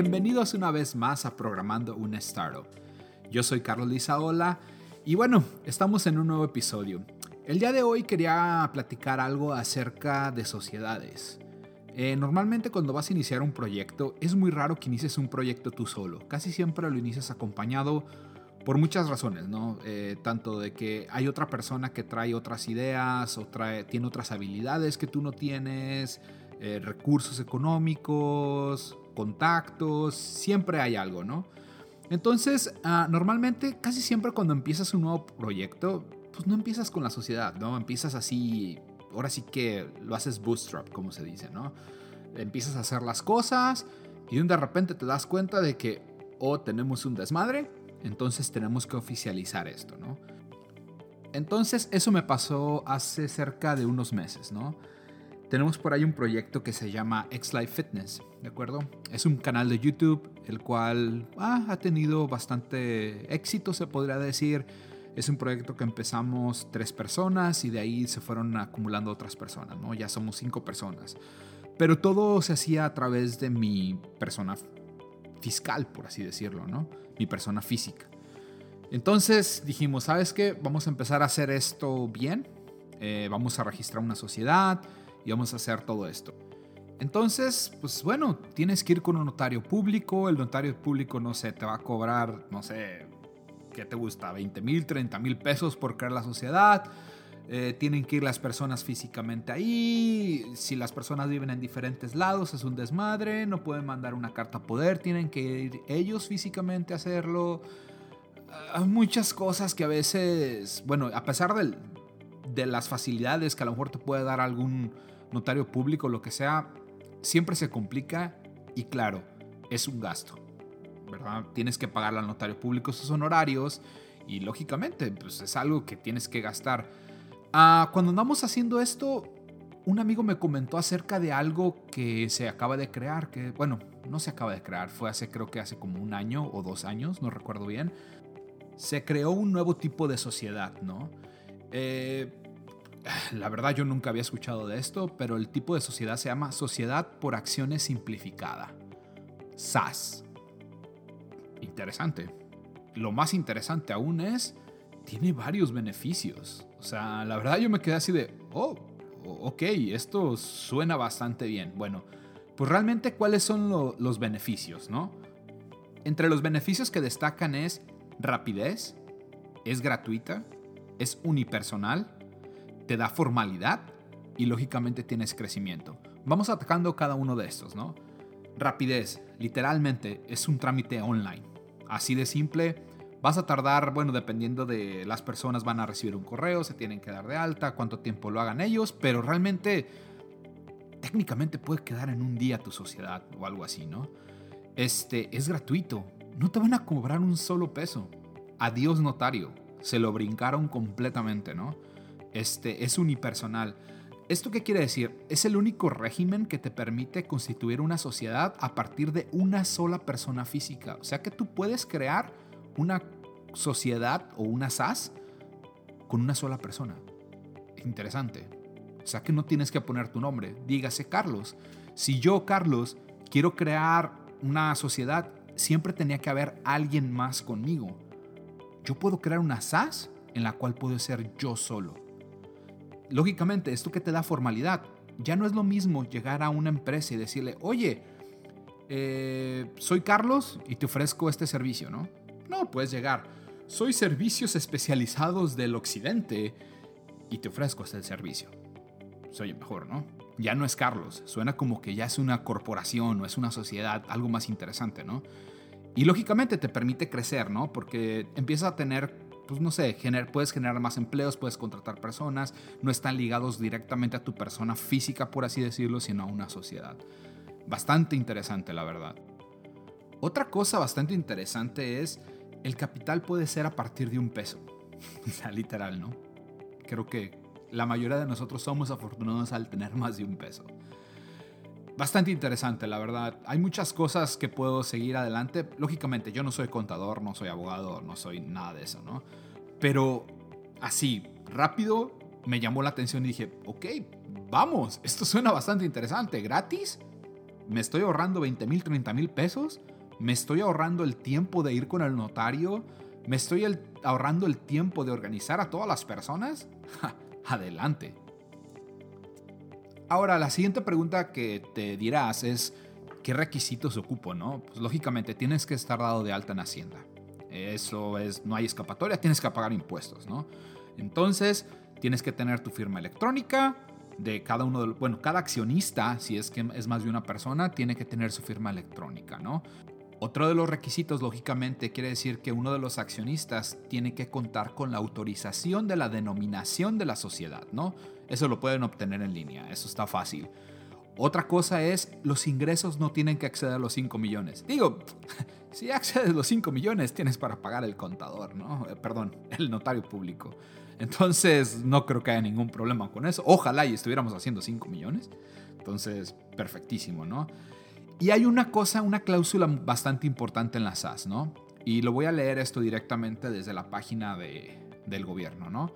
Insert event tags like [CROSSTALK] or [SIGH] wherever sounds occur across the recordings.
Bienvenidos una vez más a Programando un Startup. Yo soy Carlos Lizaola y bueno, estamos en un nuevo episodio. El día de hoy quería platicar algo acerca de sociedades. Eh, normalmente cuando vas a iniciar un proyecto es muy raro que inicies un proyecto tú solo. Casi siempre lo inicias acompañado por muchas razones, ¿no? Eh, tanto de que hay otra persona que trae otras ideas o trae, tiene otras habilidades que tú no tienes, eh, recursos económicos, contactos, siempre hay algo, ¿no? Entonces, ah, normalmente, casi siempre cuando empiezas un nuevo proyecto, pues no empiezas con la sociedad, ¿no? Empiezas así, ahora sí que lo haces bootstrap, como se dice, ¿no? Empiezas a hacer las cosas y de repente te das cuenta de que o oh, tenemos un desmadre, entonces tenemos que oficializar esto, ¿no? Entonces eso me pasó hace cerca de unos meses, ¿no? Tenemos por ahí un proyecto que se llama X-Life Fitness, ¿de acuerdo? Es un canal de YouTube el cual ah, ha tenido bastante éxito, se podría decir. Es un proyecto que empezamos tres personas y de ahí se fueron acumulando otras personas, ¿no? Ya somos cinco personas. Pero todo se hacía a través de mi persona fiscal, por así decirlo, ¿no? Mi persona física. Entonces dijimos, ¿sabes qué? Vamos a empezar a hacer esto bien. Eh, vamos a registrar una sociedad y vamos a hacer todo esto. Entonces, pues bueno, tienes que ir con un notario público. El notario público, no sé, te va a cobrar, no sé, ¿qué te gusta? 20 mil, 30 mil pesos por crear la sociedad. Eh, tienen que ir las personas físicamente ahí. Si las personas viven en diferentes lados, es un desmadre. No pueden mandar una carta a poder, tienen que ir ellos físicamente a hacerlo. Hay muchas cosas que a veces, bueno, a pesar de las facilidades que a lo mejor te puede dar algún notario público, lo que sea, siempre se complica y claro, es un gasto, ¿verdad? Tienes que pagarle al notario público sus honorarios y lógicamente pues es algo que tienes que gastar. Ah, cuando andamos haciendo esto, un amigo me comentó acerca de algo que se acaba de crear, que bueno, no se acaba de crear, fue hace creo que hace como un año o dos años, no recuerdo bien. Se creó un nuevo tipo de sociedad, ¿no? Eh, la verdad yo nunca había escuchado de esto, pero el tipo de sociedad se llama Sociedad por Acciones Simplificada. SAS. Interesante. Lo más interesante aún es, tiene varios beneficios. O sea, la verdad yo me quedé así de, oh, ok, esto suena bastante bien. Bueno, pues realmente cuáles son los beneficios, ¿no? Entre los beneficios que destacan es rapidez, es gratuita, es unipersonal, te da formalidad y lógicamente tienes crecimiento. Vamos atacando cada uno de estos, ¿no? Rapidez, literalmente es un trámite online. Así de simple, vas a tardar, bueno, dependiendo de las personas van a recibir un correo, se tienen que dar de alta, cuánto tiempo lo hagan ellos, pero realmente técnicamente puede quedar en un día tu sociedad o algo así, ¿no? Este es gratuito, no te van a cobrar un solo peso. Adiós notario, se lo brincaron completamente, ¿no? Este, es unipersonal. ¿Esto qué quiere decir? Es el único régimen que te permite constituir una sociedad a partir de una sola persona física. O sea que tú puedes crear una sociedad o una SAS con una sola persona. Interesante. O sea que no tienes que poner tu nombre. Dígase Carlos. Si yo, Carlos, quiero crear una sociedad, siempre tenía que haber alguien más conmigo. Yo puedo crear una SAS en la cual puedo ser yo solo lógicamente, esto que te da formalidad, ya no es lo mismo llegar a una empresa y decirle, oye, eh, soy Carlos y te ofrezco este servicio, ¿no? No, puedes llegar, soy servicios especializados del occidente y te ofrezco este servicio. Soy mejor, ¿no? Ya no es Carlos, suena como que ya es una corporación o es una sociedad, algo más interesante, ¿no? Y lógicamente te permite crecer, ¿no? Porque empiezas a tener pues no sé, puedes generar más empleos, puedes contratar personas, no están ligados directamente a tu persona física, por así decirlo, sino a una sociedad. Bastante interesante, la verdad. Otra cosa bastante interesante es, el capital puede ser a partir de un peso. [LAUGHS] literal, ¿no? Creo que la mayoría de nosotros somos afortunados al tener más de un peso. Bastante interesante, la verdad. Hay muchas cosas que puedo seguir adelante. Lógicamente, yo no soy contador, no soy abogado, no soy nada de eso, ¿no? Pero así, rápido, me llamó la atención y dije, ok, vamos, esto suena bastante interesante. ¿Gratis? me estoy ahorrando 20 mil, 30 mil pesos, me estoy ahorrando el tiempo de ir con el notario, me estoy ahorrando el tiempo de organizar a todas las personas. adelante. Ahora, la siguiente pregunta que te dirás es, ¿qué requisitos ocupo? No? Pues, lógicamente tienes que estar dado de alta en Hacienda. Eso es, no hay escapatoria, tienes que pagar impuestos, ¿no? Entonces, tienes que tener tu firma electrónica de cada uno de los, bueno, cada accionista, si es que es más de una persona, tiene que tener su firma electrónica, ¿no? Otro de los requisitos, lógicamente, quiere decir que uno de los accionistas tiene que contar con la autorización de la denominación de la sociedad, ¿no? Eso lo pueden obtener en línea, eso está fácil. Otra cosa es, los ingresos no tienen que acceder a los 5 millones. Digo, [LAUGHS] si accedes los 5 millones, tienes para pagar el contador, ¿no? Eh, perdón, el notario público. Entonces, no creo que haya ningún problema con eso. Ojalá y estuviéramos haciendo 5 millones. Entonces, perfectísimo, ¿no? Y hay una cosa, una cláusula bastante importante en la SAS, ¿no? Y lo voy a leer esto directamente desde la página de, del gobierno, ¿no?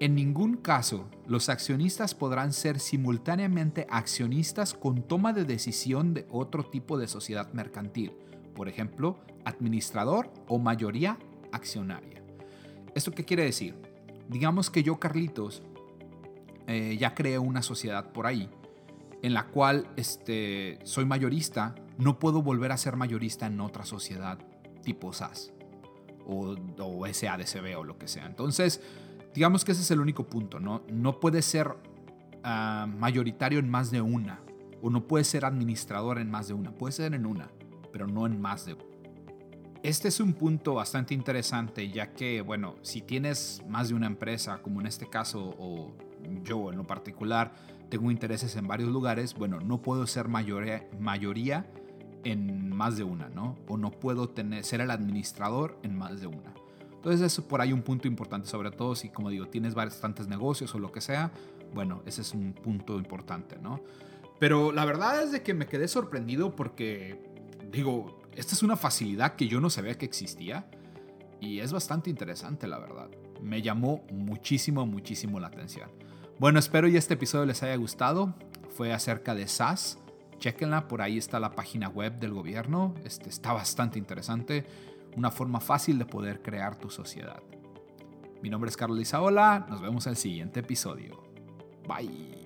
En ningún caso los accionistas podrán ser simultáneamente accionistas con toma de decisión de otro tipo de sociedad mercantil, por ejemplo, administrador o mayoría accionaria. ¿Esto qué quiere decir? Digamos que yo, Carlitos, eh, ya creé una sociedad por ahí en la cual este, soy mayorista, no puedo volver a ser mayorista en otra sociedad tipo SAS o, o SADCB o lo que sea. Entonces, digamos que ese es el único punto, ¿no? No puede ser ah, mayoritario en más de una o no puede ser administrador en más de una. Puede ser en una, pero no en más de una. Este es un punto bastante interesante, ya que, bueno, si tienes más de una empresa, como en este caso, o yo en lo particular, tengo intereses en varios lugares, bueno, no puedo ser mayoría, en más de una, ¿no? O no puedo tener, ser el administrador en más de una. Entonces eso por ahí un punto importante, sobre todo si, como digo, tienes bastantes negocios o lo que sea, bueno, ese es un punto importante, ¿no? Pero la verdad es de que me quedé sorprendido porque, digo, esta es una facilidad que yo no sabía que existía y es bastante interesante, la verdad. Me llamó muchísimo, muchísimo la atención. Bueno, espero y este episodio les haya gustado. Fue acerca de SAS. Chequenla, por ahí está la página web del gobierno. Este, está bastante interesante. Una forma fácil de poder crear tu sociedad. Mi nombre es Carlos Isaola. Nos vemos en el siguiente episodio. Bye.